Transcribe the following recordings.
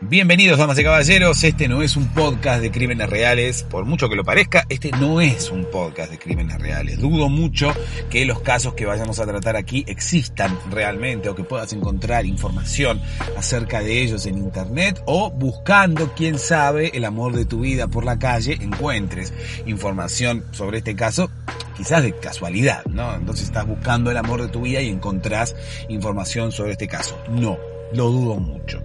Bienvenidos, damas y caballeros. Este no es un podcast de crímenes reales. Por mucho que lo parezca, este no es un podcast de crímenes reales. Dudo mucho que los casos que vayamos a tratar aquí existan realmente o que puedas encontrar información acerca de ellos en internet o buscando, quién sabe, el amor de tu vida por la calle, encuentres información sobre este caso quizás de casualidad, ¿no? Entonces estás buscando el amor de tu vida y encontrás información sobre este caso. No, lo dudo mucho.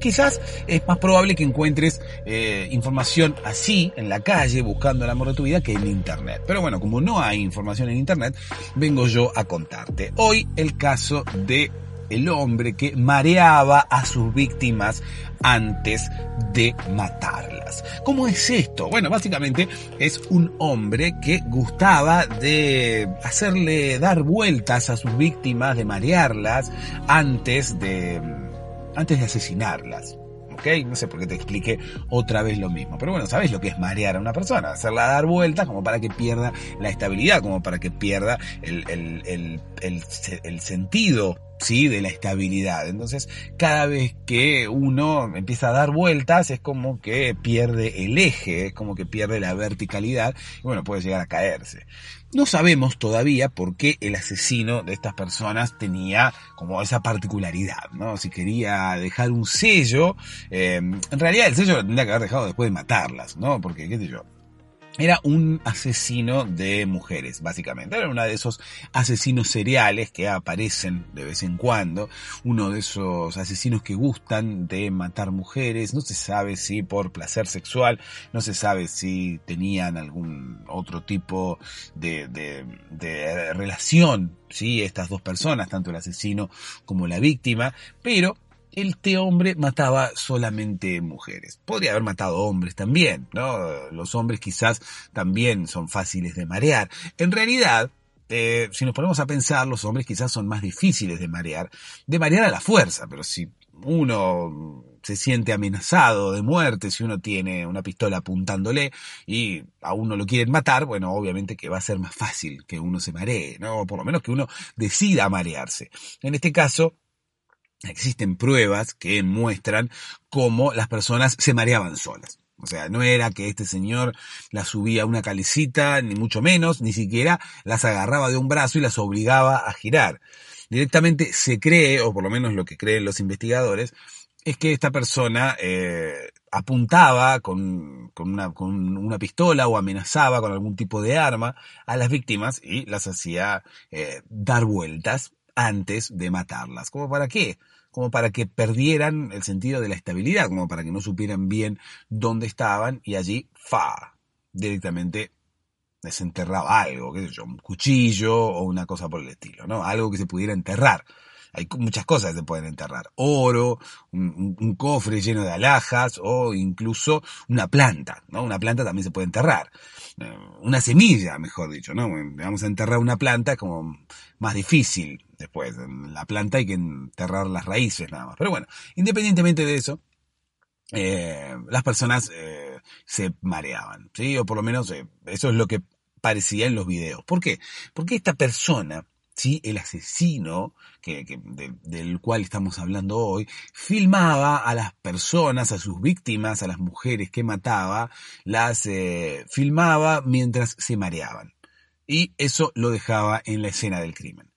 Quizás es más probable que encuentres eh, información así en la calle buscando el amor de tu vida que en internet. Pero bueno, como no hay información en internet, vengo yo a contarte. Hoy el caso de el hombre que mareaba a sus víctimas antes de matarlas. ¿Cómo es esto? Bueno, básicamente es un hombre que gustaba de hacerle dar vueltas a sus víctimas, de marearlas antes de antes de asesinarlas. ¿ok? No sé por qué te expliqué otra vez lo mismo. Pero bueno, sabes lo que es marear a una persona, hacerla dar vueltas como para que pierda la estabilidad, como para que pierda el, el, el, el sentido ¿sí? De la estabilidad. Entonces, cada vez que uno empieza a dar vueltas, es como que pierde el eje, es como que pierde la verticalidad y bueno, puede llegar a caerse. No sabemos todavía por qué el asesino de estas personas tenía como esa particularidad, ¿no? Si quería dejar un sello, eh, en realidad el sello lo tendría que haber dejado después de matarlas, ¿no? Porque, qué sé yo, era un asesino de mujeres, básicamente. Era uno de esos asesinos seriales que aparecen de vez en cuando. Uno de esos asesinos que gustan de matar mujeres. No se sabe si por placer sexual, no se sabe si tenían algún otro tipo de, de, de relación, sí, estas dos personas, tanto el asesino como la víctima. Pero este hombre mataba solamente mujeres. Podría haber matado hombres también, ¿no? Los hombres quizás también son fáciles de marear. En realidad, eh, si nos ponemos a pensar, los hombres quizás son más difíciles de marear, de marear a la fuerza, pero si uno se siente amenazado de muerte, si uno tiene una pistola apuntándole y a uno lo quieren matar, bueno, obviamente que va a ser más fácil que uno se maree, ¿no? O por lo menos que uno decida marearse. En este caso, existen pruebas que muestran cómo las personas se mareaban solas. O sea, no era que este señor las subía a una calicita, ni mucho menos, ni siquiera las agarraba de un brazo y las obligaba a girar. Directamente se cree, o por lo menos lo que creen los investigadores, es que esta persona eh, apuntaba con, con, una, pistola o amenazaba con algún tipo de arma a las víctimas y las hacía eh, dar vueltas antes de matarlas. ¿Cómo para qué? Como para que perdieran el sentido de la estabilidad, como para que no supieran bien dónde estaban y allí, fa, directamente desenterraba algo, qué sé yo, un cuchillo o una cosa por el estilo, ¿no? Algo que se pudiera enterrar. Hay muchas cosas que se pueden enterrar. Oro, un, cofre lleno de alhajas o incluso una planta, ¿no? Una planta también se puede enterrar. Eh, una semilla, mejor dicho, ¿no? Vamos a enterrar una planta como más difícil después. En la planta hay que enterrar las raíces nada más. Pero bueno, independientemente de eso, eh, las personas eh, se mareaban, ¿sí? O por lo menos eso es lo que parecía en los videos. ¿Por qué? Porque esta persona ¿sí? el asesino que, del cual estamos hablando hoy, filmaba a las personas, a sus víctimas, a las mujeres que mataba, las eh, filmaba mientras se mareaban. Y eso lo dejaba en la escena del crimen.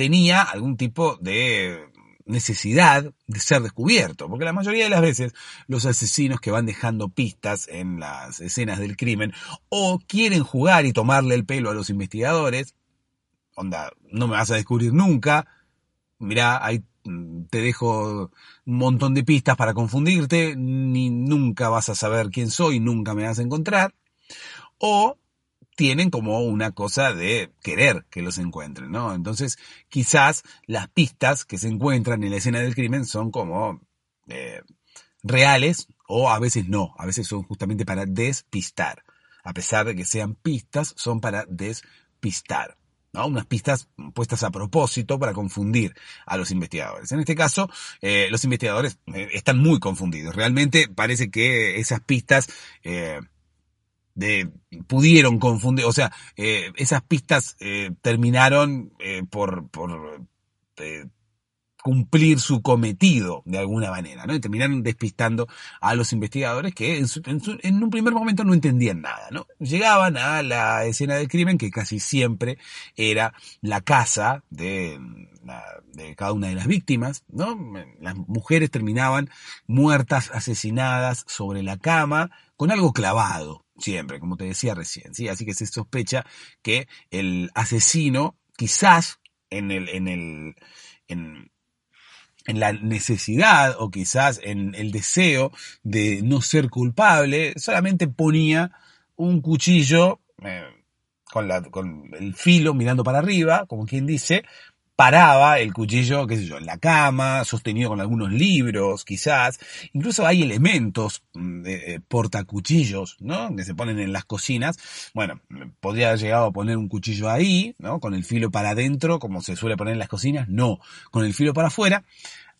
Tenía algún tipo de necesidad de ser descubierto, porque la mayoría de las veces los asesinos que van dejando pistas en las escenas del crimen o quieren jugar y tomarle el pelo a los investigadores, onda, no me vas a descubrir nunca, mirá, ahí mm, te dejo un montón de pistas para confundirte, ni nunca vas a saber quién soy, nunca me vas a encontrar, o tienen como una cosa de querer que los encuentren, ¿no? Entonces, quizás las pistas que se encuentran en la escena del crimen son como eh, reales o a veces no, a veces son justamente para despistar. A pesar de que sean pistas, son para despistar. ¿no? Unas pistas puestas a propósito para confundir a los investigadores. En este caso, eh, los investigadores eh, están muy confundidos. Realmente parece que esas pistas de, pudieron confundir, o sea, esas pistas terminaron por, por cumplir su cometido de alguna manera, ¿no? Y terminaron despistando a los investigadores que en, un primer momento no entendían nada, ¿no? Llegaban a la escena del crimen que casi siempre era la casa de, de cada una de las víctimas, ¿no? Las mujeres terminaban muertas, asesinadas sobre la cama con algo clavado, siempre, como te decía recién, ¿sí? Así que se sospecha que el asesino quizás en el, en el, en, la necesidad o quizás en el deseo de no ser culpable, solamente ponía un cuchillo eh, con, la, con el filo mirando para arriba, como quien dice, paraba el cuchillo, qué sé yo, en la cama, sostenido con algunos libros, quizás. Incluso hay elementos mm, de eh, portacuchillos, ¿no? Que se ponen en las cocinas. Bueno, podría haber llegado a poner un cuchillo ahí, ¿no? Con el filo para adentro, como se suele poner en las cocinas. No, con el filo para afuera.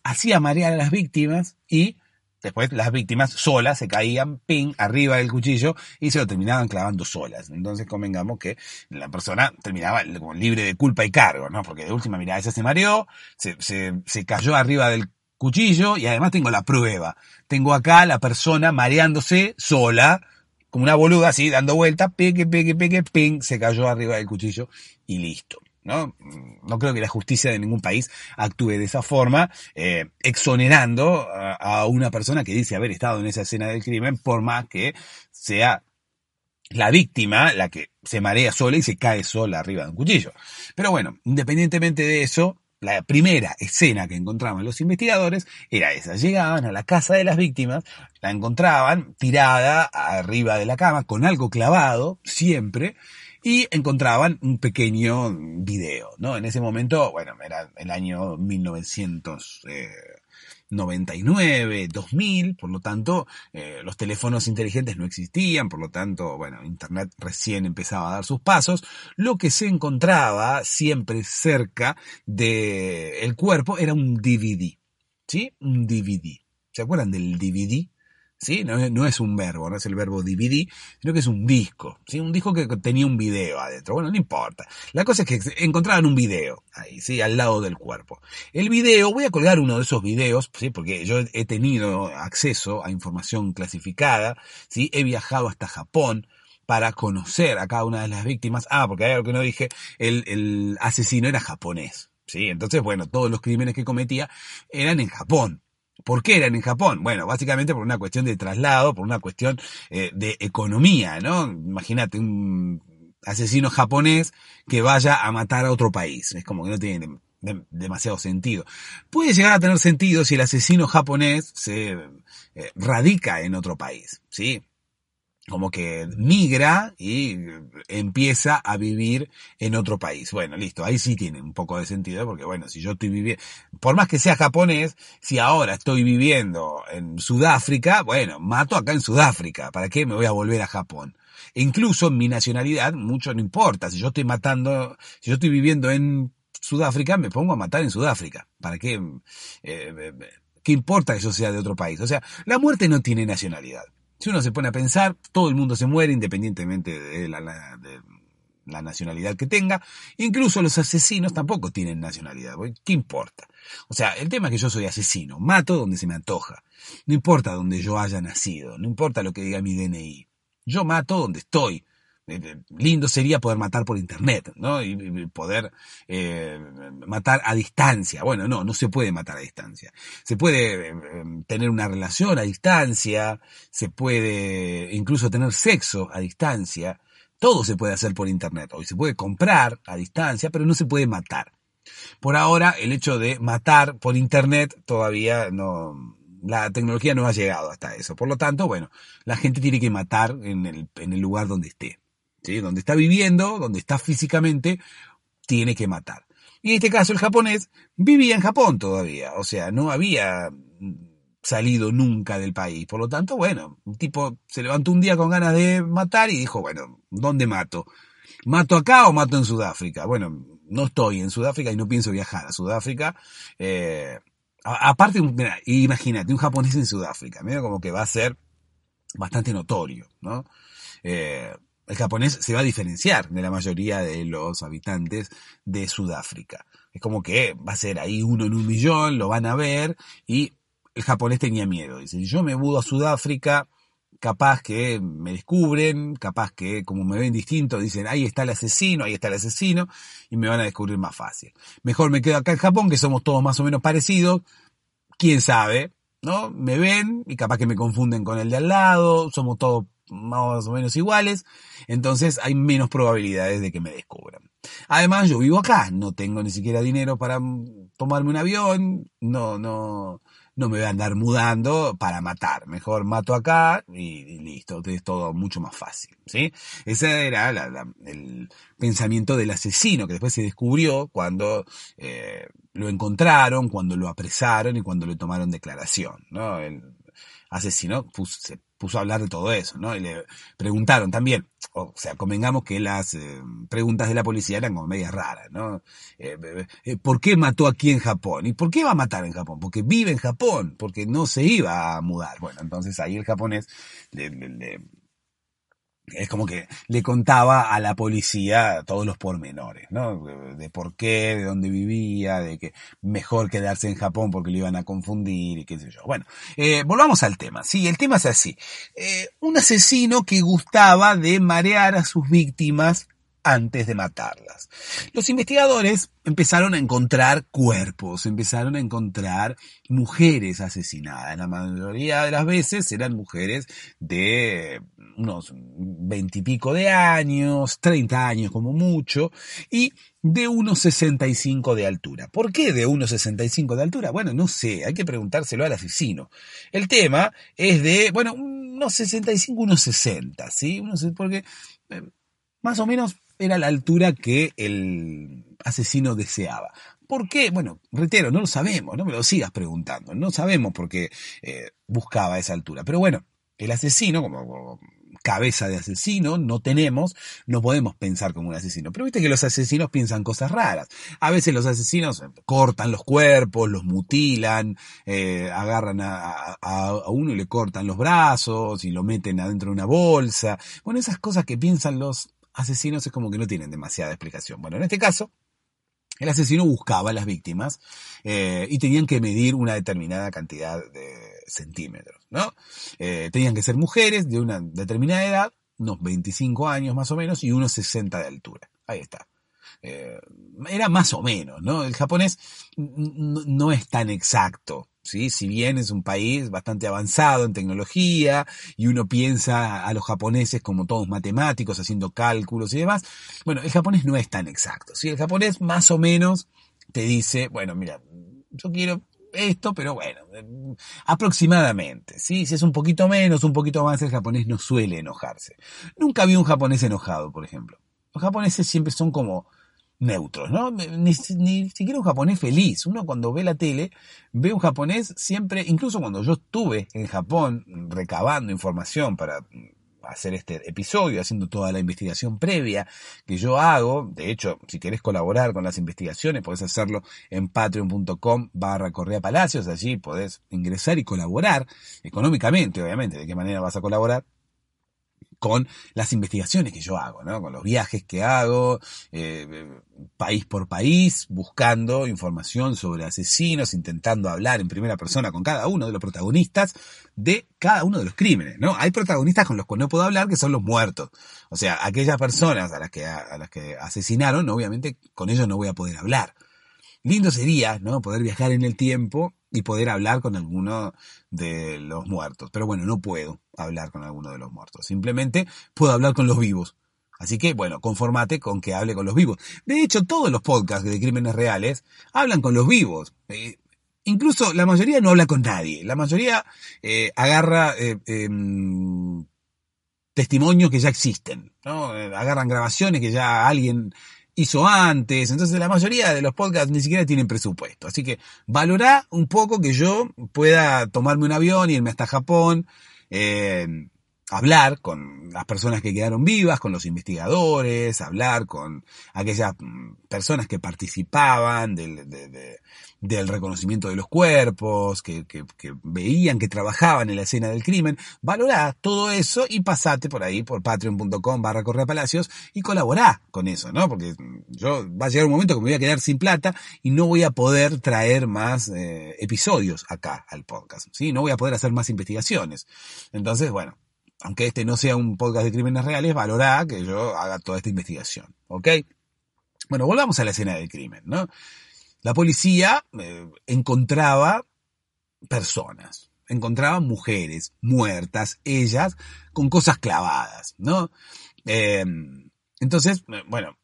Hacía marear a las víctimas y Después las víctimas solas se caían, ping, arriba del cuchillo y se lo terminaban clavando solas. Entonces convengamos que la persona terminaba como libre de culpa y cargo, ¿no? Porque de última, mira, esa se mareó, se, se, se cayó arriba del cuchillo y además tengo la prueba. Tengo acá la persona mareándose sola, como una boluda así, dando vuelta, pegue, pegue, pegue, ping, se cayó arriba del cuchillo y listo. ¿No? No creo que la justicia de ningún país actúe de esa forma, eh, exonerando a, una persona que dice haber estado en esa escena del crimen, por más que sea la víctima la que se marea sola y se cae sola arriba de un cuchillo. Pero bueno, independientemente de eso, la primera escena que encontraban los investigadores era esa. Llegaban a la casa de las víctimas, la encontraban tirada arriba de la cama con algo clavado, siempre, y encontraban un pequeño video, ¿no? En ese momento, bueno, era el año 1999, 2000, por lo tanto, eh, los teléfonos inteligentes no existían, por lo tanto, bueno, Internet recién empezaba a dar sus pasos. Lo que se encontraba siempre cerca del cuerpo era un DVD, ¿sí? Un DVD. ¿Se acuerdan del DVD? ¿Sí? No, es un verbo, no es el verbo DVD, sino que es un disco, ¿sí? Un disco que tenía un video adentro. Bueno, no importa. La cosa es que encontraban un video ahí, ¿sí? Al lado del cuerpo. El video, voy a colgar uno de esos videos, ¿sí? Porque yo he tenido acceso a información clasificada, ¿sí? He viajado hasta Japón para conocer a cada una de las víctimas. Ah, porque hay algo que no dije, el, el asesino era japonés. ¿Sí? Entonces, bueno, todos los crímenes que cometía eran en Japón. ¿Por qué eran en Japón? Bueno, básicamente por una cuestión de traslado, por una cuestión eh, de economía, ¿no? Imagínate un asesino japonés que vaya a matar a otro país. Es como que no tiene demasiado sentido. Puede llegar a tener sentido si el asesino japonés se eh, radica en otro país, ¿sí? Como que migra y empieza a vivir en otro país. Bueno, listo, ahí sí tiene un poco de sentido, porque bueno, si yo estoy viviendo, por más que sea japonés, si ahora estoy viviendo en Sudáfrica, bueno, mato acá en Sudáfrica, ¿para qué me voy a volver a Japón? E incluso mi nacionalidad, mucho no importa, si yo estoy matando, si yo estoy viviendo en Sudáfrica, me pongo a matar en Sudáfrica. ¿Para qué? Eh, ¿Qué importa que yo sea de otro país? O sea, la muerte no tiene nacionalidad. Si uno se pone a pensar, todo el mundo se muere independientemente de la, nacionalidad que tenga. Incluso los asesinos tampoco tienen nacionalidad. ¿Qué importa? O sea, el tema es que yo soy asesino. Mato donde se me antoja. No importa donde yo haya nacido. No importa lo que diga mi DNI. Yo mato donde estoy. Eh, eh, lindo sería poder matar por internet, ¿no? Y, poder eh, matar a distancia. Bueno, no, no se puede matar a distancia. Se puede tener una relación a distancia, se puede incluso tener sexo a distancia. Todo se puede hacer por internet. Hoy se puede comprar a distancia, pero no se puede matar. Por ahora, el hecho de matar por internet todavía no, la tecnología no ha llegado hasta eso. Por lo tanto, bueno, la gente tiene que matar en el lugar donde esté. Donde está viviendo, donde está físicamente, tiene que matar. Y en este caso el japonés vivía en Japón todavía, o sea, no había salido nunca del país. Por lo tanto, bueno, un tipo se levantó un día con ganas de matar y dijo, bueno, ¿dónde mato? ¿Mato acá o mato en Sudáfrica? Bueno, no estoy en Sudáfrica y no pienso viajar a Sudáfrica. Eh, aparte, imagínate, un japonés en Sudáfrica, mira como que va a ser bastante notorio, ¿no? Eh, el japonés se va a diferenciar de la mayoría de los habitantes de Sudáfrica. Es como que va a ser ahí uno en un millón, lo van a ver y el japonés tenía miedo. Dice, yo me mudo a Sudáfrica, capaz que me descubren, capaz que como me ven distinto, dicen, ahí está el asesino, ahí está el asesino, y me van a descubrir más fácil. Mejor me quedo acá en Japón, que somos todos más o menos parecidos, quién sabe, ¿no? Me ven y capaz que me confunden con el de al lado, somos todos más o menos iguales, entonces hay menos probabilidades de que me descubran. Además, yo vivo acá, no tengo ni siquiera dinero para tomarme un avión, no, no, no me voy a andar mudando para matar. Mejor mato acá y, listo, es todo mucho más fácil, ¿sí? Ese era el pensamiento del asesino que después se descubrió cuando eh, lo encontraron, cuando lo apresaron y cuando le tomaron declaración, ¿no? El asesino se puso a hablar de todo eso, ¿no? Y le preguntaron también, o sea, convengamos que las eh, preguntas de la policía eran como medias raras, ¿no? Eh, eh, ¿Por qué mató aquí en Japón? ¿Y por qué va a matar en Japón? Porque vive en Japón, porque no se iba a mudar. Bueno, entonces ahí el japonés le, es como que le contaba a la policía todos los pormenores, ¿no? De, por qué, de dónde vivía, de que mejor quedarse en Japón porque le iban a confundir y qué sé yo. Bueno, eh, volvamos al tema. Sí, el tema es así. Eh, un asesino que gustaba de marear a sus víctimas antes de matarlas. Los investigadores empezaron a encontrar cuerpos, empezaron a encontrar mujeres asesinadas. La mayoría de las veces eran mujeres de unos veintipico de años, treinta años como mucho, y de unos 65 de altura. ¿Por qué de unos 65 de altura? Bueno, no sé, hay que preguntárselo al asesino. El tema es de, bueno, unos 65, unos 60, ¿sí? Porque eh, más o menos era la altura que el asesino deseaba. ¿Por qué? Bueno, reitero, no lo sabemos, no me lo sigas preguntando, no sabemos por qué eh, buscaba esa altura. Pero bueno, el asesino, como, cabeza de asesino, no tenemos, no podemos pensar como un asesino. Pero viste que los asesinos piensan cosas raras. A veces los asesinos cortan los cuerpos, los mutilan, eh, agarran a, a, uno y le cortan los brazos y lo meten adentro de una bolsa. Bueno, esas cosas que piensan los asesinos es como que no tienen demasiada explicación. Bueno, en este caso, el asesino buscaba a las víctimas eh, y tenían que medir una determinada cantidad de centímetros, ¿no? Eh, tenían que ser mujeres de una determinada edad, unos 25 años más o menos, y unos 60 de altura. Ahí está. Eh, era más o menos, ¿no? El japonés no es tan exacto ¿sí? Si bien es un país bastante avanzado en tecnología y uno piensa a los japoneses como todos matemáticos haciendo cálculos y demás, bueno, el japonés no es tan exacto, ¿sí? El japonés más o menos te dice, bueno, mira, yo quiero esto, pero bueno, aproximadamente, ¿sí? Si es un poquito menos, un poquito más, el japonés no suele enojarse. Nunca vi un japonés enojado, por ejemplo. Los japoneses siempre son como neutros, ¿no? Ni, siquiera un japonés feliz. Uno cuando ve la tele, ve un japonés siempre, incluso cuando yo estuve en Japón recabando información para hacer este episodio, haciendo toda la investigación previa que yo hago. De hecho, si querés colaborar con las investigaciones, podés hacerlo en patreon.com barra Correa Palacios. Allí podés ingresar y colaborar económicamente, obviamente. ¿De qué manera vas a colaborar? Con las investigaciones que yo hago, ¿no? con los viajes que hago, eh, país por país, buscando información sobre asesinos, intentando hablar en primera persona con cada uno de los protagonistas de cada uno de los crímenes. ¿no? Hay protagonistas con los que no puedo hablar que son los muertos. O sea, aquellas personas a las que, a las que asesinaron, obviamente con ellos no voy a poder hablar. Lindo sería, ¿no? Poder viajar en el tiempo y poder hablar con alguno de los muertos. Pero bueno, no puedo hablar con alguno de los muertos. Simplemente puedo hablar con los vivos. Así que, bueno, conformate con que hable con los vivos. De hecho, todos los podcasts de crímenes reales hablan con los vivos. Eh, incluso la mayoría no habla con nadie. La mayoría eh, agarra eh, em, testimonios que ya existen. ¿no? Agarran grabaciones que ya alguien hizo antes. Entonces la mayoría de los podcasts ni siquiera tienen presupuesto. Así que valorá un poco que yo pueda tomarme un avión, irme hasta Japón, eh, hablar con las personas que quedaron vivas, con los investigadores, hablar con aquellas mm, personas que participaban del, del reconocimiento de los cuerpos, que, que, que, veían, que trabajaban en la escena del crimen. Valorá todo eso y pasate por ahí, por patreon.com barra Palacios y colaborá con eso, ¿no? Porque yo va a llegar un momento que me voy a quedar sin plata y no voy a poder traer más eh, episodios acá al podcast, ¿sí? No voy a poder hacer más investigaciones. Entonces, bueno, aunque este no sea un podcast de crímenes reales, valorá que yo haga toda esta investigación, ¿ok? Bueno, volvamos a la escena del crimen, ¿no? La policía eh, encontraba personas, encontraba mujeres muertas, ellas con cosas clavadas, ¿no? Eh, entonces, eh, bueno,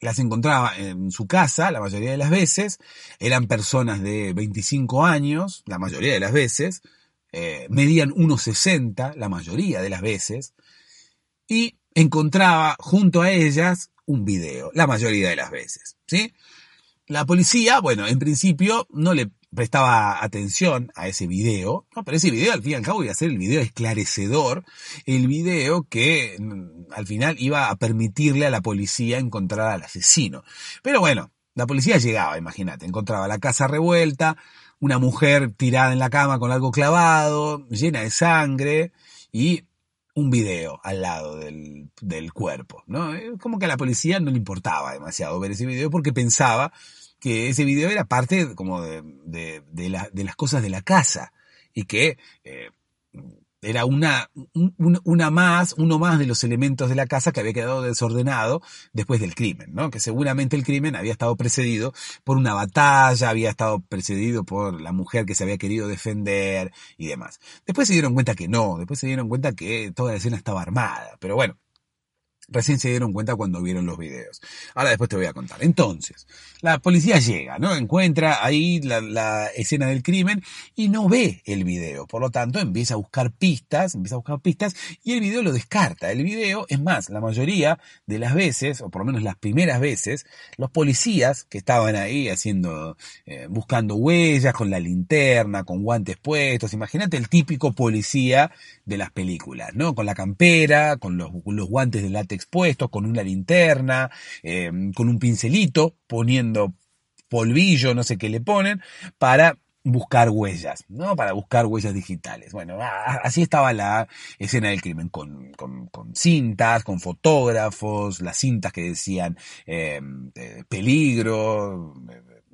las encontraba en su casa la mayoría de las veces, eran personas de 25 años, la mayoría de las veces, medían 1,60 la mayoría de las veces, y encontraba junto a ellas un video, la mayoría de las veces, ¿sí? La policía, bueno, en principio no le prestaba atención a ese video, ¿no? pero ese video al fin y al cabo iba a ser el video esclarecedor, el video que mm, al final iba a permitirle a la policía encontrar al asesino. Pero bueno, la policía llegaba, imagínate, encontraba la casa revuelta, una mujer tirada en la cama con algo clavado, llena de sangre, y un video al lado del, del cuerpo, ¿no? Como que a la policía no le importaba demasiado ver ese video porque pensaba que ese video era parte como de, de, de, la, de las cosas de la casa y que eh, era una, una más, uno más de los elementos de la casa que había quedado desordenado después del crimen, ¿no? Que seguramente el crimen había estado precedido por una batalla, había estado precedido por la mujer que se había querido defender y demás. Después se dieron cuenta que no, después se dieron cuenta que toda la escena estaba armada, pero bueno, Recién se dieron cuenta cuando vieron los videos. Ahora después te voy a contar. Entonces, la policía llega, ¿no? Encuentra ahí la, escena del crimen y no ve el video. Por lo tanto, empieza a buscar pistas, empieza a buscar pistas y el video lo descarta. El video, es más, la mayoría de las veces, o por lo menos las primeras veces, los policías que estaban ahí haciendo, eh, buscando huellas con la linterna, con guantes puestos, imagínate el típico policía de las películas, ¿no? Con la campera, con los, los guantes de látex expuestos, con una linterna, eh, con un pincelito, poniendo polvillo, no sé qué le ponen, para buscar huellas, ¿no? Para buscar huellas digitales. Bueno, así estaba la escena del crimen, con, con, cintas, con fotógrafos, las cintas que decían eh, eh, peligro,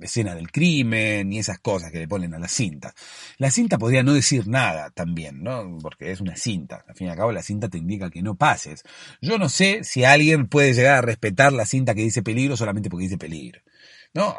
escena del crimen y esas cosas que le ponen a la cinta. La cinta podría no decir nada también, ¿no? Porque es una cinta. Al fin y al cabo la cinta te indica que no pases. Yo no sé si alguien puede llegar a respetar la cinta que dice peligro solamente porque dice peligro. ¿No?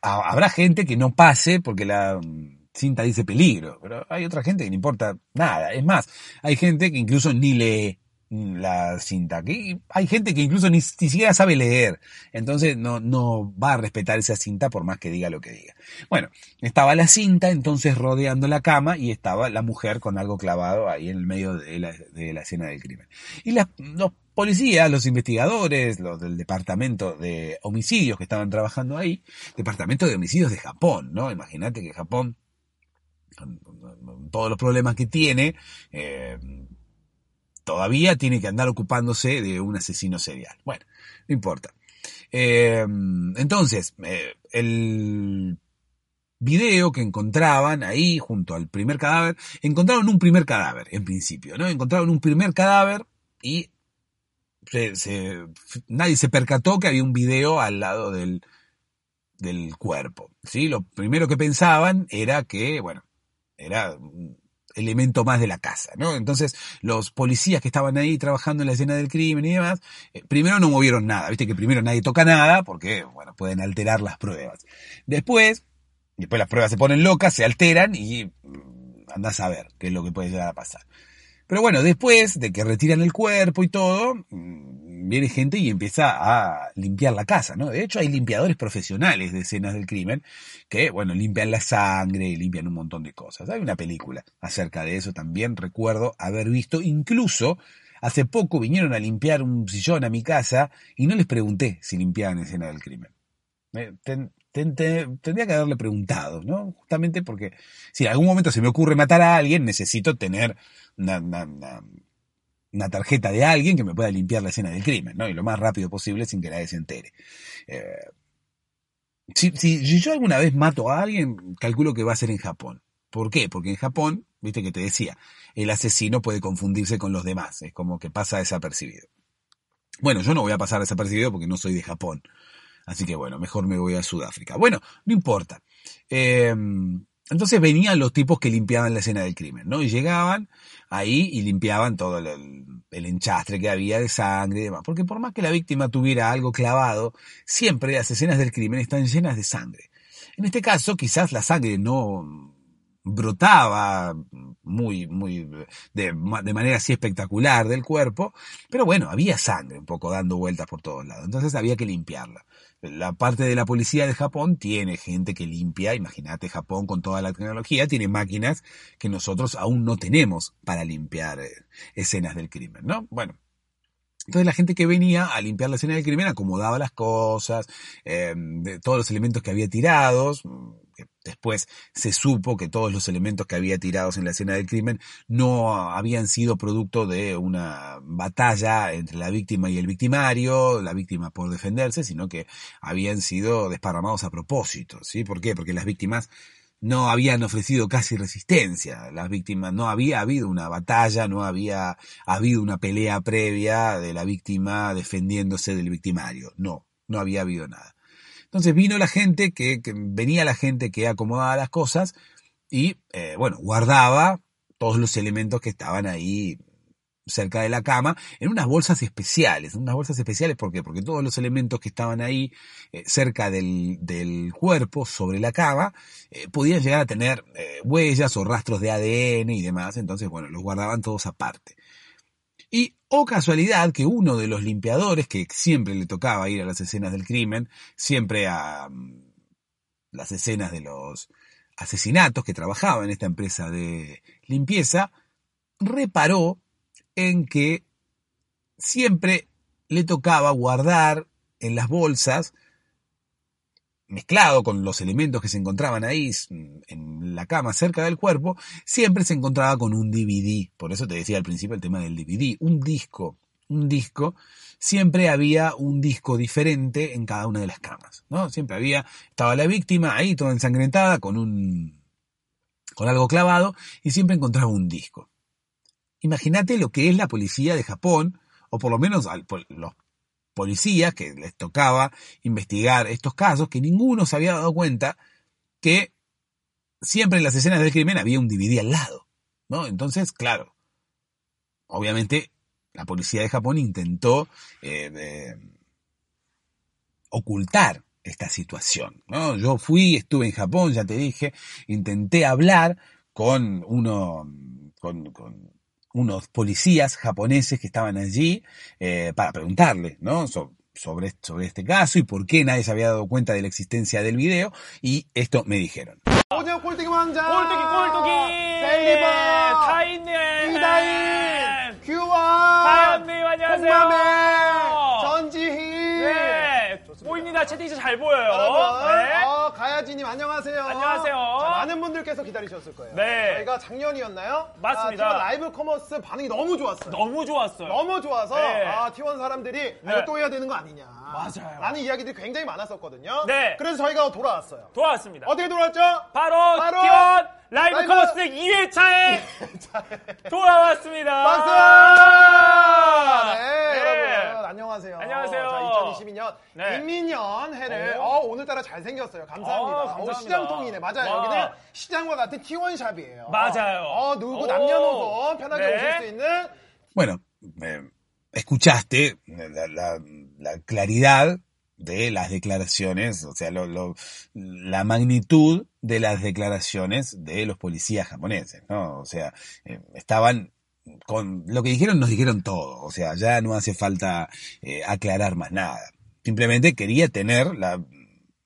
habrá gente que no pase porque la mm, cinta dice peligro, pero hay otra gente que no importa nada. Es más, hay gente que incluso ni lee la cinta. Que hay gente que incluso ni, siquiera sabe leer, entonces no, no va a respetar esa cinta por más que diga lo que diga. Bueno, estaba la cinta entonces rodeando la cama y estaba la mujer con algo clavado ahí en el medio de la, de la escena del crimen. Y los policías, los investigadores, los del departamento de homicidios que estaban trabajando ahí, departamento de homicidios de Japón, ¿no? Imagínate que Japón, todos los problemas que tiene, eh, todavía tiene que andar ocupándose de un asesino serial. Bueno, no importa. Eh, entonces, eh, el video que encontraban ahí junto al primer cadáver, encontraron un primer cadáver en principio, ¿no? Encontraron un primer cadáver y nadie se percató que había un video al lado del, del cuerpo, ¿sí? Lo primero que pensaban era que, bueno, era elemento más de la casa, ¿no? Entonces, los policías que estaban ahí trabajando en la escena del crimen y demás, eh, primero no movieron nada, viste que primero nadie toca nada porque, bueno, pueden alterar las pruebas. Después, después las pruebas se ponen locas, se alteran y mm, andás a ver qué es lo que puede llegar a pasar. Pero bueno, después de que retiran el cuerpo y todo, mm, viene gente y empieza a limpiar la casa, ¿no? De hecho, hay limpiadores profesionales de escenas del crimen que, bueno, limpian la sangre y limpian un montón de cosas. Hay una película acerca de eso también, recuerdo haber visto, incluso hace poco vinieron a limpiar un sillón a mi casa y no les pregunté si limpiaban escena del crimen. Tendría que haberle preguntado, ¿no? Justamente porque si en algún momento se me ocurre matar a alguien, necesito tener una, tarjeta de alguien que me pueda limpiar la escena del crimen, ¿no? Y lo más rápido posible sin que nadie se entere. Eh, si, si, yo alguna vez mato a alguien, calculo que va a ser en Japón. ¿Por qué? Porque en Japón, viste que te decía, el asesino puede confundirse con los demás, es como que pasa desapercibido. Bueno, yo no voy a pasar desapercibido porque no soy de Japón. Así que bueno, mejor me voy a Sudáfrica. Bueno, no importa. Eh, entonces venían los tipos que limpiaban la escena del crimen, ¿no? Y llegaban ahí y limpiaban todo el, enchastre que había de sangre y demás. Porque por más que la víctima tuviera algo clavado, siempre las escenas del crimen están llenas de sangre. En este caso, quizás la sangre no brotaba muy, muy, de, de, manera así espectacular del cuerpo, pero bueno, había sangre un poco dando vueltas por todos lados, entonces había que limpiarla la parte de la policía de Japón tiene gente que limpia, imagínate Japón con toda la tecnología, tiene máquinas que nosotros aún no tenemos para limpiar eh, escenas del crimen, ¿no? Bueno, entonces la gente que venía a limpiar la escena del crimen acomodaba las cosas, eh, de todos los elementos que había tirados, después se supo que todos los elementos que había tirados en la escena del crimen no habían sido producto de una batalla entre la víctima y el victimario, la víctima por defenderse, sino que habían sido desparramados a propósito, ¿sí? ¿Por qué? Porque las víctimas no habían ofrecido casi resistencia. Las víctimas, no había habido una batalla, no había habido una pelea previa de la víctima defendiéndose del victimario. No, no había habido nada. Entonces vino la gente que, venía la gente que acomodaba las cosas y, eh, bueno, guardaba todos los elementos que estaban ahí cerca de la cama, en unas bolsas especiales. Unas bolsas especiales, ¿por qué? Porque todos los elementos que estaban ahí eh, cerca del, del, cuerpo, sobre la cama, eh, podían llegar a tener eh, huellas o rastros de ADN y demás. Entonces, bueno, los guardaban todos aparte. Y, oh casualidad, que uno de los limpiadores, que siempre le tocaba ir a las escenas del crimen, siempre a mm, las escenas de los asesinatos que trabajaba en esta empresa de limpieza, reparó en que siempre le tocaba guardar en las bolsas, mezclado con los elementos que se encontraban ahí en la cama cerca del cuerpo, siempre se encontraba con un DVD. Por eso te decía al principio el tema del DVD, un disco, un disco. Siempre había un disco diferente en cada una de las camas, ¿no? Siempre había, estaba la víctima ahí toda ensangrentada con un, con algo clavado y siempre encontraba un disco. Imagínate lo que es la policía de Japón, o por lo menos los policías que les tocaba investigar estos casos, que ninguno se había dado cuenta que siempre en las escenas del crimen había un DVD al lado. ¿no? Entonces, claro, obviamente la policía de Japón intentó eh, ocultar esta situación. ¿no? Yo fui, estuve en Japón, ya te dije, intenté hablar con uno, con, unos policías japoneses que estaban allí eh, para preguntarle, ¿no? sobre, sobre este caso y por qué nadie se había dado cuenta de la existencia del video y esto me dijeron. 보입니다. 채팅창 잘 보여요. 여러분, 네. 어, 가야지님 안녕하세요. 안녕하세요. 자, 많은 분들께서 기다리셨을 거예요. 네. 저희가 작년이었나요? 맞습니다. 아, T1 라이브 커머스 반응이 너무 좋았어요. 너무 좋았어요. 너무 좋아서 네. 아, T1 사람들이 아, 네. 이거 또 해야 되는 거 아니냐. 맞아요. 라는 이야기들이 굉장히 많았었거든요. 네. 그래서 저희가 돌아왔어요. 돌아왔습니다. 어떻게 돌아왔죠? 바로, 바로 T1 라이브 라이브- 커머스 2회차에 돌아왔습니다. 박수! 아! 네, 네. 여러분 안녕하세요. 안녕하세요. 자, 2022년 네. 인민년 해를 어. 어, 오늘따라 잘생겼어요. 감사합니다. 어, 감사합니다. 어, 시장통이네. 맞아요. 와. 여기는 시장과 같은 T1 샵이에요. 맞아요. 어, 누구 오. 남녀노소 편하게 네. 오실 수 있는 Bueno, eh, escuchaste la, la- la claridad de las declaraciones, o sea, lo- lo- la magnitud de las declaraciones de los policías japoneses, ¿no? O sea, eh, estaban con lo que dijeron, nos dijeron todo, o sea, ya no hace falta eh, aclarar más nada. Simplemente quería tener la,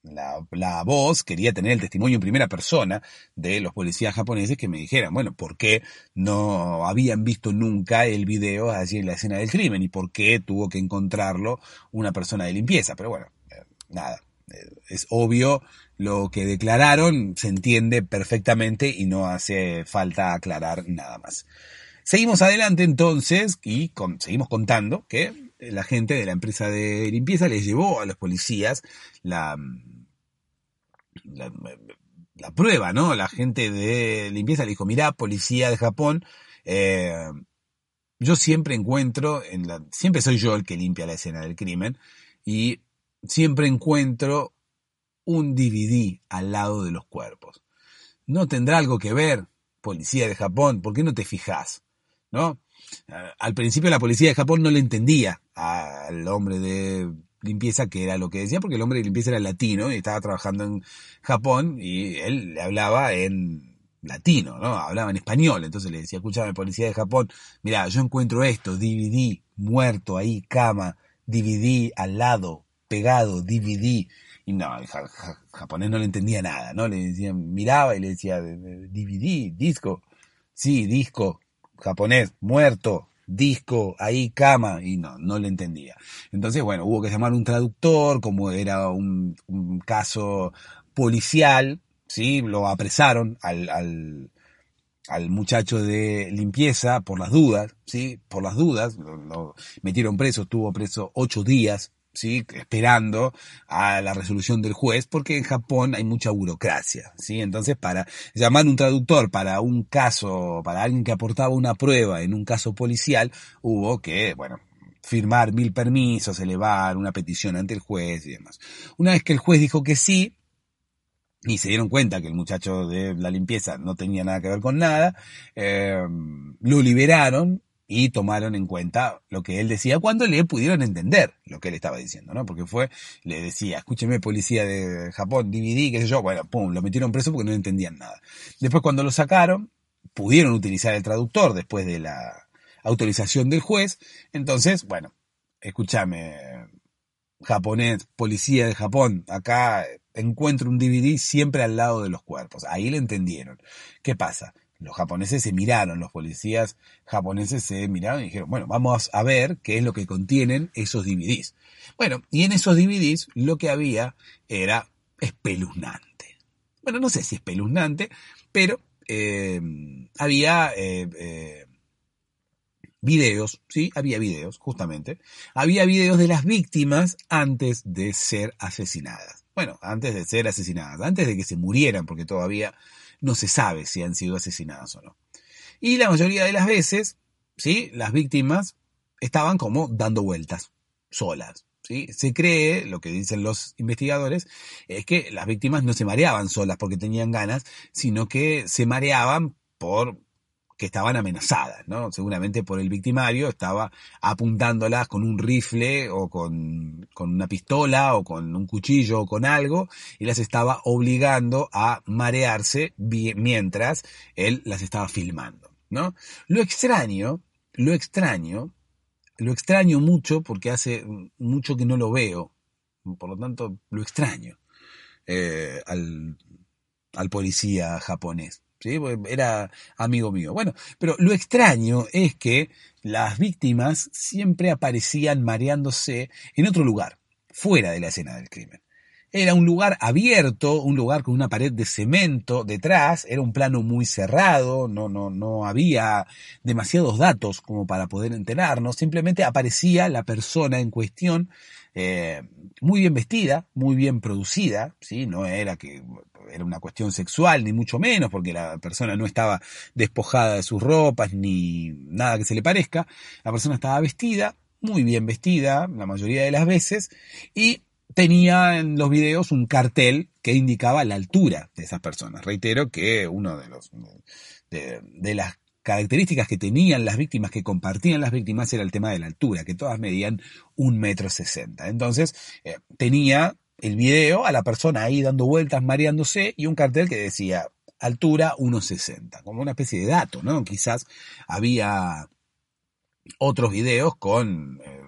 la, la voz, quería tener el testimonio en primera persona de los policías japoneses que me dijeran, bueno, ¿por qué no habían visto nunca el video allí en la escena del crimen y por qué tuvo que encontrarlo una persona de limpieza? Pero bueno, eh, nada, eh, es obvio lo que declararon, se entiende perfectamente y no hace falta aclarar nada más. Seguimos adelante entonces y seguimos contando que la gente de la empresa de limpieza les llevó a los policías la, la, la prueba, ¿no? La gente de limpieza le dijo, mirá, policía de Japón, eh, yo siempre encuentro, en la, siempre soy yo el que limpia la escena del crimen y siempre encuentro un DVD al lado de los cuerpos. ¿No tendrá algo que ver, policía de Japón? ¿Por qué no te fijas? ¿No? Eh, Al principio la policía de Japón no le entendía al hombre de limpieza que era lo que decía, porque el hombre de limpieza era latino y estaba trabajando en Japón y él le hablaba en latino, ¿no? Hablaba en español, entonces le decía, escúchame, policía de Japón, mira, yo encuentro esto, DVD, muerto ahí, cama, DVD al lado, pegado, DVD. Y no, el ja- ja- japonés no le entendía nada, ¿no? Le decía, miraba y le decía, DVD, disco, sí, disco, japonés, muerto, disco, ahí, cama, y no, no le entendía. Entonces, bueno, hubo que llamar un traductor, como era un, un caso policial, ¿sí? Lo apresaron al, al, al muchacho de limpieza por las dudas, ¿sí? Por las dudas, lo, lo metieron preso, estuvo preso ocho días, ¿sí? Esperando a la resolución del juez, porque en Japón hay mucha burocracia, ¿sí? Entonces, para llamar un traductor para un caso, para alguien que aportaba una prueba en un caso policial, hubo que, bueno, firmar mil permisos, elevar una petición ante el juez y demás. Una vez que el juez dijo que sí, y se dieron cuenta que el muchacho de la limpieza no tenía nada que ver con nada, eh, lo liberaron y tomaron en cuenta lo que él decía cuando le pudieron entender lo que él estaba diciendo, ¿no? Porque fue, le decía, escúcheme policía de Japón, DVD, qué sé yo, bueno, pum, lo metieron preso porque no entendían nada. Después cuando lo sacaron, pudieron utilizar el traductor después de la autorización del juez, entonces, bueno, escúchame, japonés, policía de Japón, acá encuentro un DVD siempre al lado de los cuerpos. Ahí le entendieron. ¿Qué pasa? Los japoneses se miraron, los policías japoneses se miraron y dijeron, bueno, vamos a ver qué es lo que contienen esos DVDs. Bueno, y en esos DVDs lo que había era espeluznante. Bueno, no sé si espeluznante, pero eh, había eh, eh, videos, sí, había videos, justamente. Había videos de las víctimas antes de ser asesinadas. Bueno, antes de ser asesinadas, antes de que se murieran, porque todavía no se sabe si han sido asesinadas o no. Y la mayoría de las veces, sí, las víctimas estaban como dando vueltas, solas. ¿sí? Se cree, lo que dicen los investigadores, es que las víctimas no se mareaban solas porque tenían ganas, sino que se mareaban por que estaban amenazadas, ¿no? Seguramente por el victimario estaba apuntándolas con un rifle o con, con una pistola o con un cuchillo o con algo y las estaba obligando a marearse mientras él las estaba filmando, ¿no? Lo extraño, lo extraño, lo extraño mucho porque hace mucho que no lo veo, por lo tanto lo extraño eh, al, al policía japonés. ¿Sí? Era amigo mío. Bueno, pero lo extraño es que las víctimas siempre aparecían mareándose en otro lugar, fuera de la escena del crimen. Era un lugar abierto, un lugar con una pared de cemento detrás, era un plano muy cerrado, no, no, no había demasiados datos como para poder enterarnos, simplemente aparecía la persona en cuestión eh, muy bien vestida, muy bien producida, ¿sí? no era que era una cuestión sexual, ni mucho menos, porque la persona no estaba despojada de sus ropas, ni nada que se le parezca, la persona estaba vestida, muy bien vestida, la mayoría de las veces, y tenía en los videos un cartel que indicaba la altura de esas personas. Reitero que uno de los de, las características que tenían las víctimas, que compartían las víctimas, era el tema de la altura, que todas medían un metro sesenta. Entonces, eh, tenía el video a la persona ahí dando vueltas, mareándose, y un cartel que decía altura 1,60, como una especie de dato, ¿no? Quizás había otros videos con eh,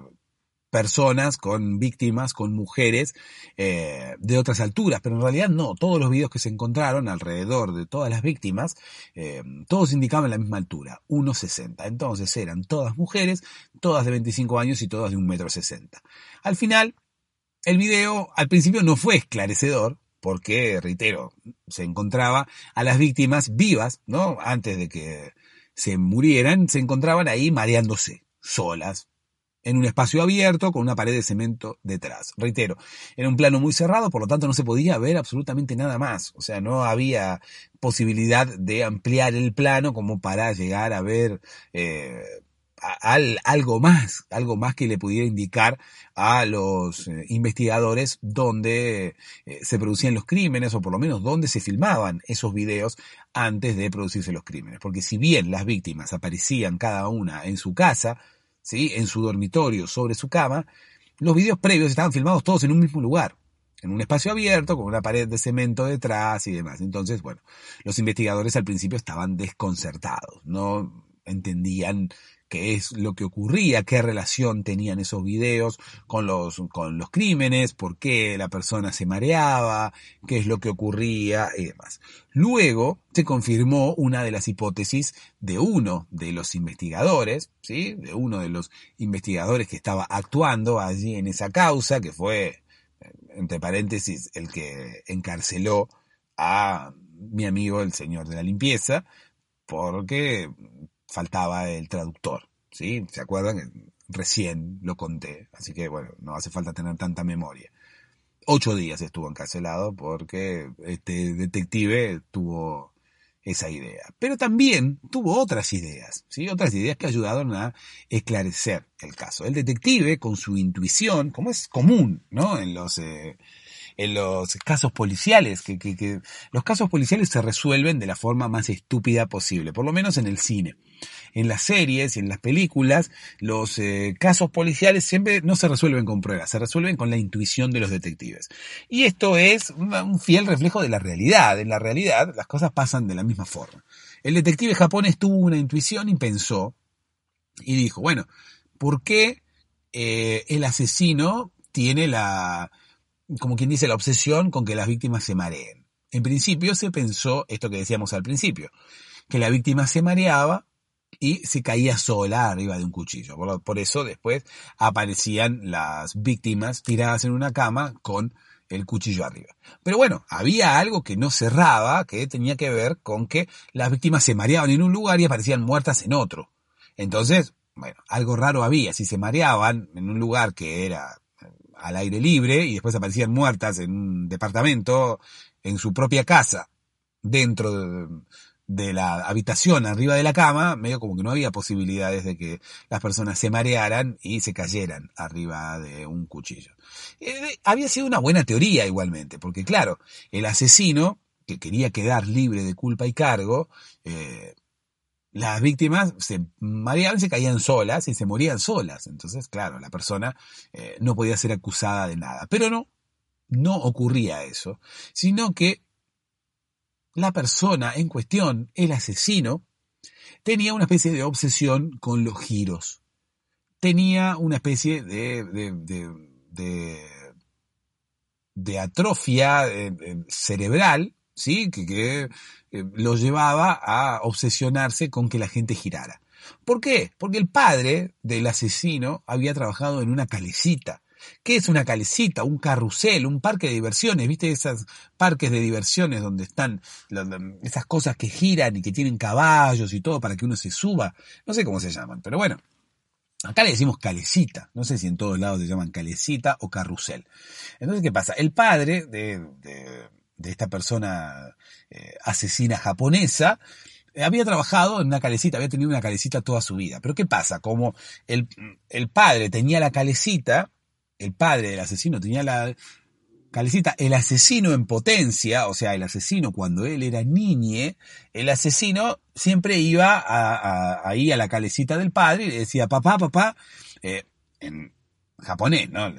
personas, con víctimas, con mujeres eh, de otras alturas, pero en realidad no, todos los videos que se encontraron alrededor de todas las víctimas, eh, todos indicaban la misma altura, 1,60. Entonces eran todas mujeres, todas de 25 años y todas de 1,60 m. Al final, el video al principio no fue esclarecedor, porque, reitero, se encontraba a las víctimas vivas, ¿no? Antes de que se murieran, se encontraban ahí mareándose, solas, en un espacio abierto con una pared de cemento detrás. Reitero, era un plano muy cerrado, por lo tanto no se podía ver absolutamente nada más. O sea, no había posibilidad de ampliar el plano como para llegar a ver eh, algo más, algo más que le pudiera indicar a los eh, investigadores dónde eh, se producían los crímenes o por lo menos dónde se filmaban esos videos antes de producirse los crímenes. Porque si bien las víctimas aparecían cada una en su casa, ¿sí? en su dormitorio, sobre su cama, los videos previos estaban filmados todos en un mismo lugar, en un espacio abierto, con una pared de cemento detrás y demás. Entonces, bueno, los investigadores al principio estaban desconcertados, no entendían qué es lo que ocurría, qué relación tenían esos videos con los, con los crímenes, por qué la persona se mareaba, qué es lo que ocurría y demás. Luego se confirmó una de las hipótesis de uno de los investigadores, ¿sí? De uno de los investigadores que estaba actuando allí en esa causa, que fue, entre paréntesis, el que encarceló a mi amigo el señor de la limpieza, porque faltaba el traductor, ¿sí? ¿Se acuerdan? Recién lo conté, así que bueno, no hace falta tener tanta memoria. Ocho días estuvo encarcelado porque este detective tuvo esa idea. Pero también tuvo otras ideas, ¿sí? Otras ideas que ayudaron a esclarecer el caso. El detective, con su intuición, como es común, ¿no? En los, eh, en los casos policiales, que, que, que los casos policiales se resuelven de la forma más estúpida posible, por lo menos en el cine. En las series y en las películas, los eh, casos policiales siempre no se resuelven con pruebas, se resuelven con la intuición de los detectives. Y esto es un fiel reflejo de la realidad. En la realidad, las cosas pasan de la misma forma. El detective japonés tuvo una intuición y pensó, y dijo, bueno, ¿por qué eh, el asesino tiene la, como quien dice, la obsesión con que las víctimas se mareen? En principio se pensó esto que decíamos al principio, que la víctima se mareaba y se caía sola arriba de un cuchillo. Por, eso después aparecían las víctimas tiradas en una cama con el cuchillo arriba. Pero bueno, había algo que no cerraba, que tenía que ver con que las víctimas se mareaban en un lugar y aparecían muertas en otro. Entonces, bueno, algo raro había. Si se mareaban en un lugar que era al aire libre y después aparecían muertas en un departamento, en su propia casa, dentro de, la habitación, arriba de la cama, medio como que no había posibilidades de que las personas se marearan y se cayeran arriba de un cuchillo. Eh, había sido una buena teoría igualmente, porque claro, el asesino, que quería quedar libre de culpa y cargo, eh, las víctimas se mareaban, se caían solas y se morían solas. Entonces, claro, la persona eh, no podía ser acusada de nada. Pero no, no ocurría eso, sino que la persona en cuestión, el asesino, tenía una especie de obsesión con los giros. Tenía una especie de, de, de, de, atrofia eh, eh, cerebral, ¿sí? Que, que eh, lo llevaba a obsesionarse con que la gente girara. ¿Por qué? Porque el padre del asesino había trabajado en una calecita. ¿Qué es una calecita? Un carrusel, un parque de diversiones, ¿viste? Esos parques de diversiones donde están esas cosas que giran y que tienen caballos y todo para que uno se suba. No sé cómo se llaman, pero bueno. Acá le decimos calecita. No sé si en todos lados se llaman calecita o carrusel. Entonces, ¿qué pasa? El padre de- de esta persona eh, asesina japonesa eh, había trabajado en una calecita, había tenido una calecita toda su vida. Pero ¿qué pasa? Como el, el padre tenía la calecita, el padre del asesino tenía la calecita, el asesino en potencia, o sea, el asesino cuando él era niñe, el asesino siempre iba a- a- ahí a la calecita del padre y le decía, papá, papá, eh, en japonés, ¿no?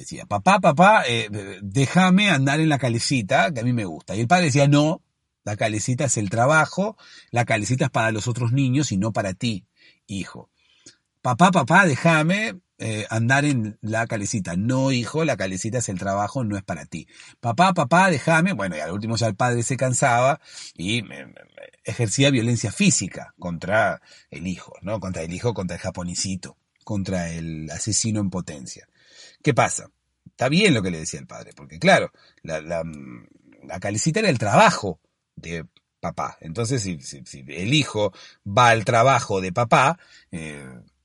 Decía, papá, papá, eh, déjame andar en la calecita, que a mí me gusta. Y el padre decía, no, la calecita es el trabajo, la calecita es para los otros niños y no para ti, hijo. Papá, papá, déjame eh, andar en la calecita. No, hijo, la calecita es el trabajo, no es para ti. Papá, papá, déjame. Bueno, y al último ya el padre se cansaba y ejercía violencia física contra el hijo, ¿no? Contra el hijo, contra el japonicito, contra el asesino en potencia. ¿Qué pasa? Está bien lo que le decía el padre, porque claro, la, la, la calecita era el trabajo de papá. Entonces, si, si- si el hijo va al trabajo de papá, eh,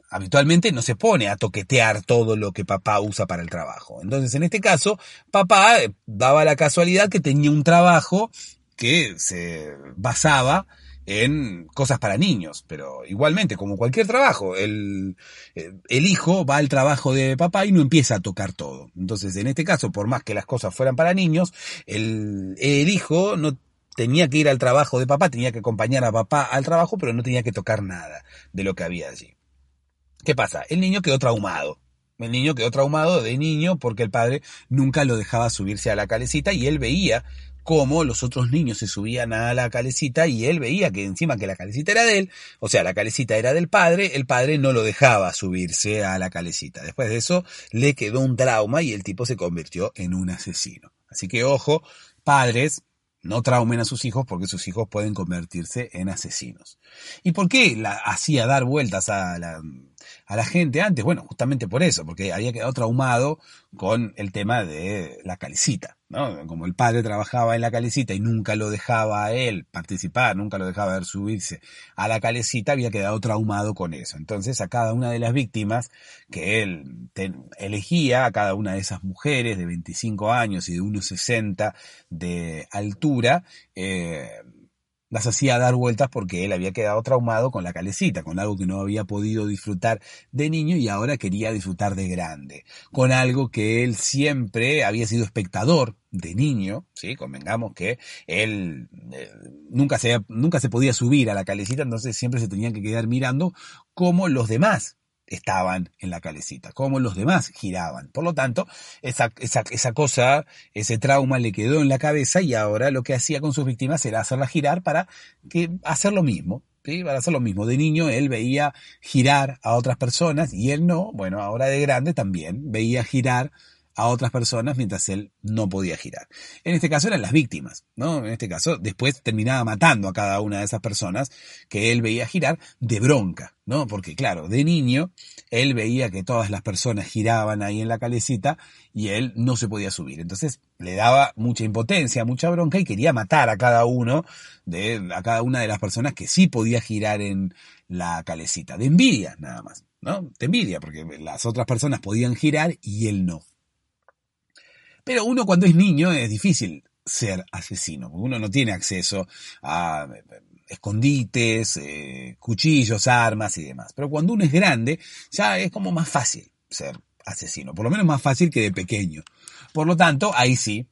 habitualmente no se pone a toquetear todo lo que papá usa para el trabajo. Entonces, en este caso, papá eh, daba la casualidad que tenía un trabajo que se basaba en cosas para niños, pero igualmente, como cualquier trabajo, el, eh, el hijo va al trabajo de papá y no empieza a tocar todo. Entonces, en este caso, por más que las cosas fueran para niños, el, el hijo no tenía que ir al trabajo de papá, tenía que acompañar a papá al trabajo, pero no tenía que tocar nada de lo que había allí. ¿Qué pasa? El niño quedó traumado. El niño quedó traumado de niño porque el padre nunca lo dejaba subirse a la calecita y él veía cómo los otros niños se subían a la calecita y él veía que encima que la calecita era de él, o sea, la calecita era del padre, el padre no lo dejaba subirse a la calecita. Después de eso le quedó un trauma y el tipo se convirtió en un asesino. Así que ojo, padres, no traumen a sus hijos porque sus hijos pueden convertirse en asesinos. ¿Y por qué la hacía dar vueltas a la, a la gente antes? Bueno, justamente por eso, porque había quedado traumado con el tema de la calecita, ¿no? Como el padre trabajaba en la calecita y nunca lo dejaba a él participar, nunca lo dejaba ver subirse a la calecita, había quedado traumado con eso. Entonces a cada una de las víctimas que él elegía, a cada una de esas mujeres de 25 años y de 1,60 de altura, eh, las hacía dar vueltas porque él había quedado traumado con la calecita, con algo que no había podido disfrutar de niño y ahora quería disfrutar de grande, con algo que él siempre había sido espectador de niño, sí, convengamos que él eh, nunca se nunca se podía subir a la calecita, entonces siempre se tenía que quedar mirando cómo los demás estaban en la calecita, cómo los demás giraban. Por lo tanto, esa, esa, esa cosa, ese trauma le quedó en la cabeza y ahora lo que hacía con sus víctimas era hacerlas girar para que hacer lo mismo. ¿sí? Para hacer lo mismo. De niño él veía girar a otras personas y él no. Bueno, ahora de grande también veía girar a otras personas mientras él no podía girar. En este caso eran las víctimas, ¿no? En este caso después terminaba matando a cada una de esas personas que él veía girar de bronca, ¿no? Porque claro, de niño él veía que todas las personas giraban ahí en la calecita y él no se podía subir. Entonces le daba mucha impotencia, mucha bronca y quería matar a cada uno de, a cada una de las personas que sí podía girar en la calecita. De envidia, nada más, ¿no? De envidia, porque las otras personas podían girar y él no. Pero uno cuando es niño es difícil ser asesino, porque uno no tiene acceso a eh, escondites, eh, cuchillos, armas y demás. Pero cuando uno es grande, ya es como más fácil ser asesino, por lo menos más fácil que de pequeño. Por lo tanto, ahí sí,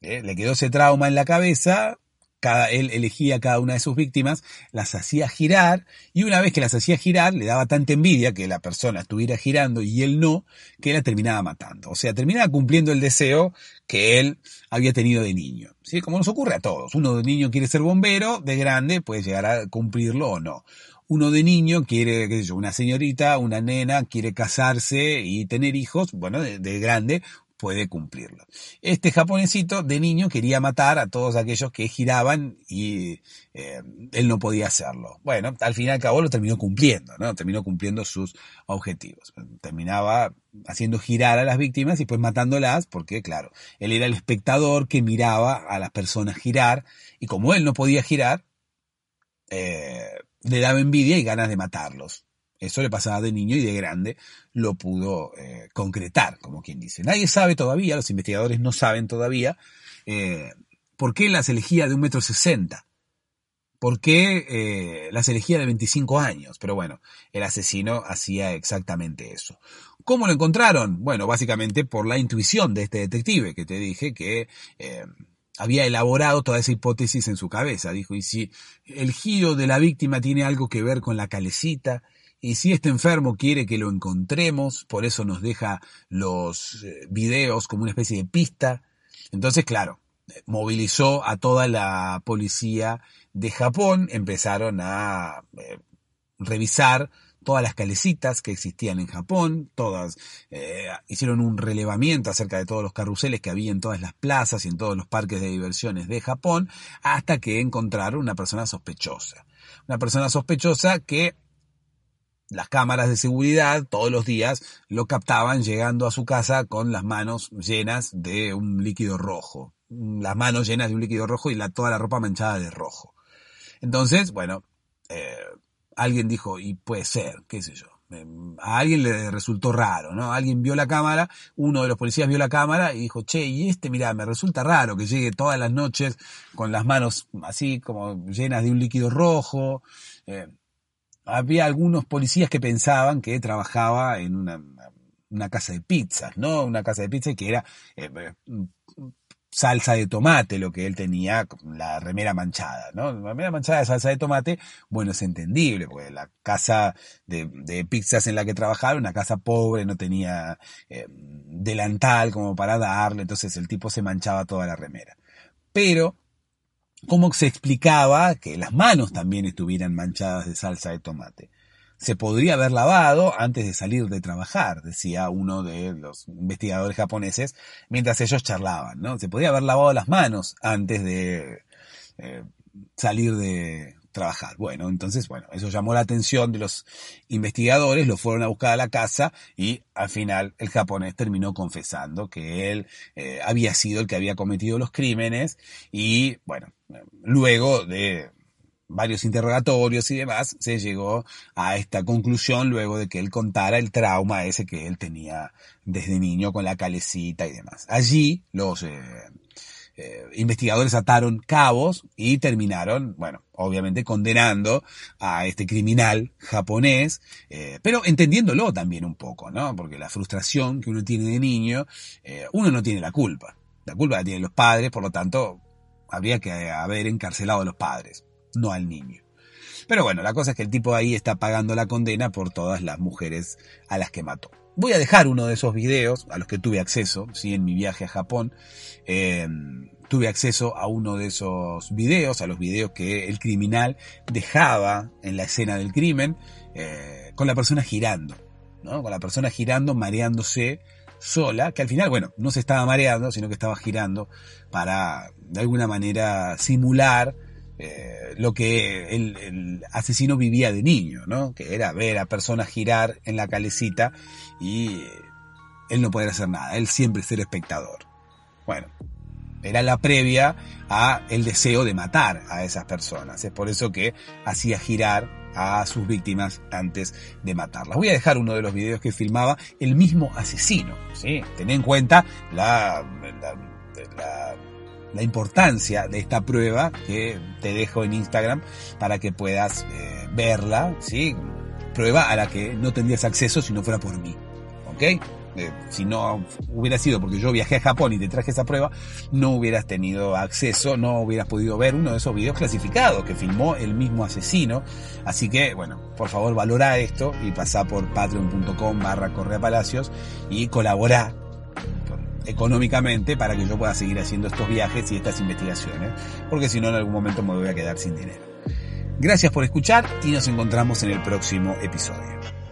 eh, le quedó ese trauma en la cabeza, cada, él elegía a cada una de sus víctimas, las hacía girar, y una vez que las hacía girar, le daba tanta envidia que la persona estuviera girando y él no, que la terminaba matando. O sea, terminaba cumpliendo el deseo que él había tenido de niño. ¿sí? Como nos ocurre a todos. Uno de niño quiere ser bombero, de grande puede llegar a cumplirlo o no. Uno de niño quiere, qué sé yo, una señorita, una nena, quiere casarse y tener hijos, bueno, de, de grande puede cumplirlo. Este japonesito de niño quería matar a todos aquellos que giraban y eh, él no podía hacerlo. Bueno, al fin y al cabo lo terminó cumpliendo, ¿no? Terminó cumpliendo sus objetivos. Terminaba haciendo girar a las víctimas y pues matándolas porque, claro, él era el espectador que miraba a las personas girar y como él no podía girar, eh, le daba envidia y ganas de matarlos. Eso le pasaba de niño y de grande lo pudo eh, concretar, como quien dice. Nadie sabe todavía, los investigadores no saben todavía, eh, por qué las elegía de un metro sesenta. ¿Por qué eh, las elegía de 25 años? Pero bueno, el asesino hacía exactamente eso. ¿Cómo lo encontraron? Bueno, básicamente por la intuición de este detective que te dije que había elaborado toda esa hipótesis en su cabeza. Dijo, y si el giro de la víctima tiene algo que ver con la calecita, y si este enfermo quiere que lo encontremos, por eso nos deja los eh, videos como una especie de pista. Entonces, claro, movilizó a toda la policía de Japón, empezaron a eh, revisar todas las calecitas que existían en Japón, todas eh, hicieron un relevamiento acerca de todos los carruseles que había en todas las plazas y en todos los parques de diversiones de Japón, hasta que encontraron una persona sospechosa. Una persona sospechosa que las cámaras de seguridad todos los días lo captaban llegando a su casa con las manos llenas de un líquido rojo. Las manos llenas de un líquido rojo y la, toda la ropa manchada de rojo. Entonces, bueno, eh, alguien dijo, y puede ser, qué sé yo. A alguien le resultó raro, ¿no? Alguien vio la cámara, uno de los policías vio la cámara y dijo, che, y este, mira, me resulta raro que llegue todas las noches con las manos así como llenas de un líquido rojo. Eh, había algunos policías que pensaban que trabajaba en una, una casa de pizzas, ¿no? Una casa de pizzas que era eh, salsa de tomate lo que él tenía, la remera manchada, ¿no? La remera manchada de salsa de tomate, bueno, es entendible, porque la casa de, de pizzas en la que trabajaba, una casa pobre, no tenía eh, delantal como para darle, entonces el tipo se manchaba toda la remera. Pero, ¿cómo se explicaba que las manos también estuvieran manchadas de salsa de tomate? se podría haber lavado antes de salir de trabajar, decía uno de los investigadores japoneses, mientras ellos charlaban, ¿no? Se podría haber lavado las manos antes de eh, salir de trabajar. Bueno, entonces, bueno, eso llamó la atención de los investigadores, lo fueron a buscar a la casa y al final el japonés terminó confesando que él eh, había sido el que había cometido los crímenes y, bueno, luego de varios interrogatorios y demás, se llegó a esta conclusión luego de que él contara el trauma ese que él tenía desde niño con la calecita y demás. Allí los eh, eh, investigadores ataron cabos y terminaron, bueno, obviamente condenando a este criminal japonés, eh, pero entendiéndolo también un poco, ¿no? Porque la frustración que uno tiene de niño, eh, uno no tiene la culpa. La culpa la tienen los padres, por lo tanto, habría que haber encarcelado a los padres no al niño. Pero bueno, la cosa es que el tipo ahí está pagando la condena por todas las mujeres a las que mató. Voy a dejar uno de esos videos a los que tuve acceso, sí, en mi viaje a Japón. Eh, tuve acceso a uno de esos videos, a los videos que el criminal dejaba en la escena del crimen, eh, con la persona girando, ¿no? Con la persona girando, mareándose sola, que al final, bueno, no se estaba mareando, sino que estaba girando para, de alguna manera, simular eh, lo que el, asesino vivía de niño, ¿no? Que era ver a personas girar en la calecita y él no poder hacer nada, él siempre ser espectador. Bueno, era la previa a el deseo de matar a esas personas. Es por eso que hacía girar a sus víctimas antes de matarlas. Voy a dejar uno de los videos que filmaba el mismo asesino. ¿sí? Ten en cuenta la, la, la la importancia de esta prueba que te dejo en Instagram para que puedas eh, verla, ¿sí? Prueba a la que no tendrías acceso si no fuera por mí, ¿ok? Eh, si no hubiera sido porque yo viajé a Japón y te traje esa prueba, no hubieras tenido acceso, no hubieras podido ver uno de esos videos clasificados que filmó el mismo asesino. Así que, bueno, por favor valora esto y pasa por patreon.com barra Correa Palacios y colabora económicamente para que yo pueda seguir haciendo estos viajes y estas investigaciones, porque si no en algún momento me voy a quedar sin dinero. Gracias por escuchar y nos encontramos en el próximo episodio.